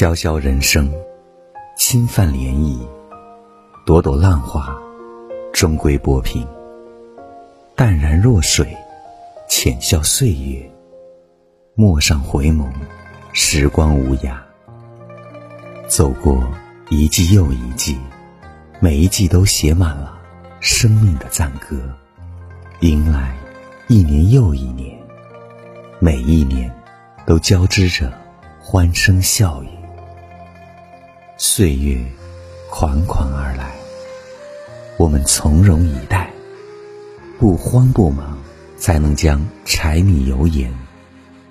潇潇人生，轻泛涟漪；朵朵浪花，终归波平。淡然若水，浅笑岁月。陌上回眸，时光无涯。走过一季又一季，每一季都写满了生命的赞歌。迎来一年又一年，每一年都交织着欢声笑语。岁月款款而来，我们从容以待，不慌不忙，才能将柴米油盐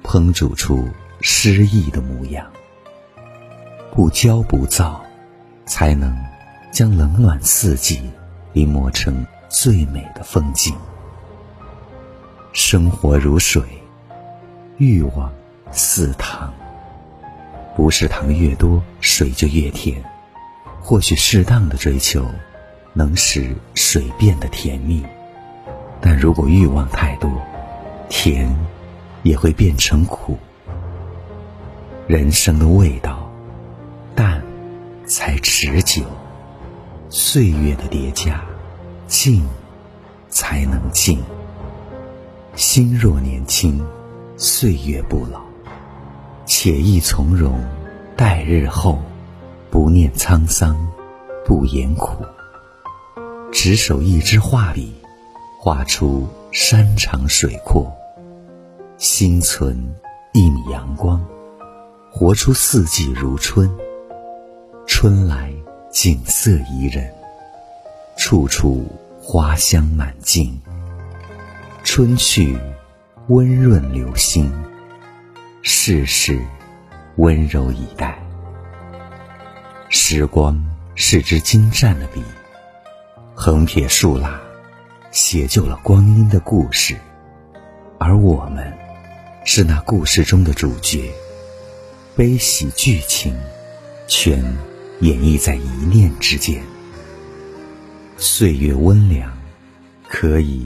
烹煮出诗意的模样；不骄不躁，才能将冷暖四季临摹成最美的风景。生活如水，欲望似糖。不是糖越多，水就越甜。或许适当的追求，能使水变得甜蜜。但如果欲望太多，甜也会变成苦。人生的味道，淡才持久。岁月的叠加，静才能静。心若年轻，岁月不老。且意从容，待日后，不念沧桑，不言苦。只手一支画笔，画出山长水阔；心存一米阳光，活出四季如春。春来景色宜人，处处花香满径。春去，温润流心。世事温柔以待，时光是支精湛的笔，横撇竖捺，写就了光阴的故事，而我们是那故事中的主角，悲喜剧情全演绎在一念之间。岁月温凉，可以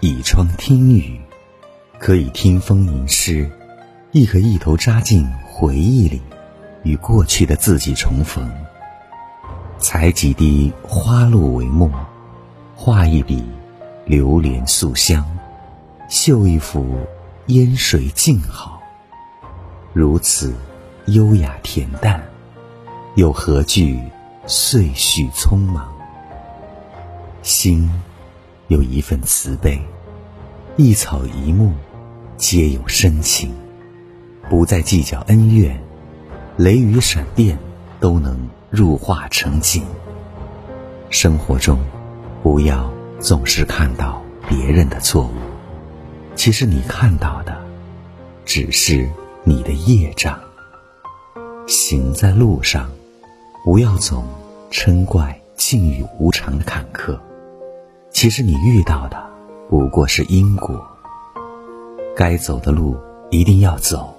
倚窗听雨，可以听风吟诗。亦可一头扎进回忆里，与过去的自己重逢。采几滴花露为墨，画一笔流连素香，绣一幅烟水静好。如此优雅恬淡，又何惧岁序匆忙？心有一份慈悲，一草一木皆有深情。不再计较恩怨，雷雨闪电都能入画成景。生活中，不要总是看到别人的错误，其实你看到的只是你的业障。行在路上，不要总嗔怪境遇无常的坎坷，其实你遇到的不过是因果。该走的路一定要走。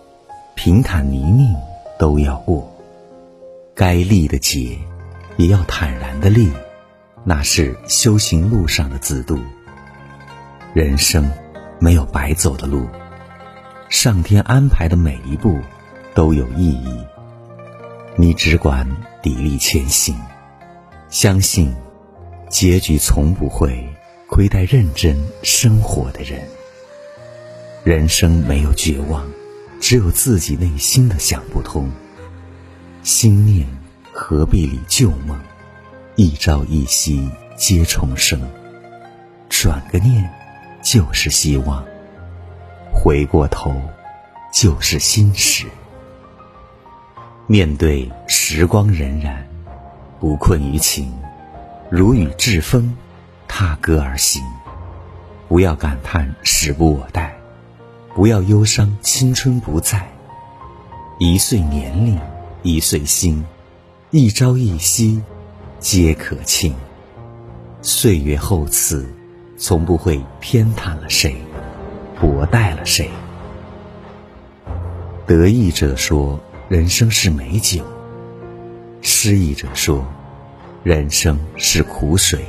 平坦泥泞都要过，该历的劫也要坦然的历，那是修行路上的自度。人生没有白走的路，上天安排的每一步都有意义。你只管砥砺前行，相信结局从不会亏待认真生活的人。人生没有绝望。只有自己内心的想不通，心念何必理旧梦？一朝一夕皆重生，转个念就是希望，回过头就是心事。面对时光荏苒，不困于情，如雨至风，踏歌而行。不要感叹时不我待。不要忧伤，青春不在。一岁年龄，一岁心，一朝一夕，皆可庆。岁月厚赐，从不会偏袒了谁，薄待了谁。得意者说，人生是美酒；失意者说，人生是苦水；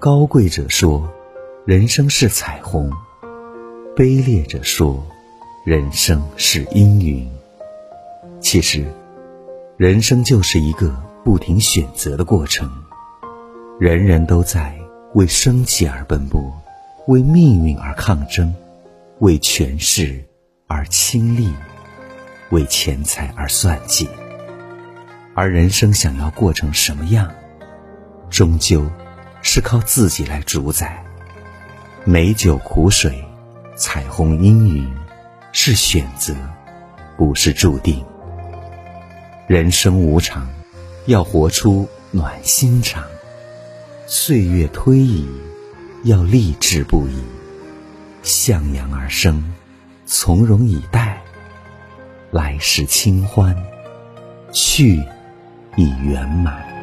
高贵者说，人生是彩虹。卑劣者说：“人生是阴云。”其实，人生就是一个不停选择的过程，人人都在为生计而奔波，为命运而抗争，为权势而倾力，为钱财而算计。而人生想要过成什么样，终究是靠自己来主宰。美酒苦水，彩虹阴云，是选择，不是注定。人生无常，要活出暖心肠；岁月推移，要励志不已。向阳而生，从容以待，来世清欢，去已圆满。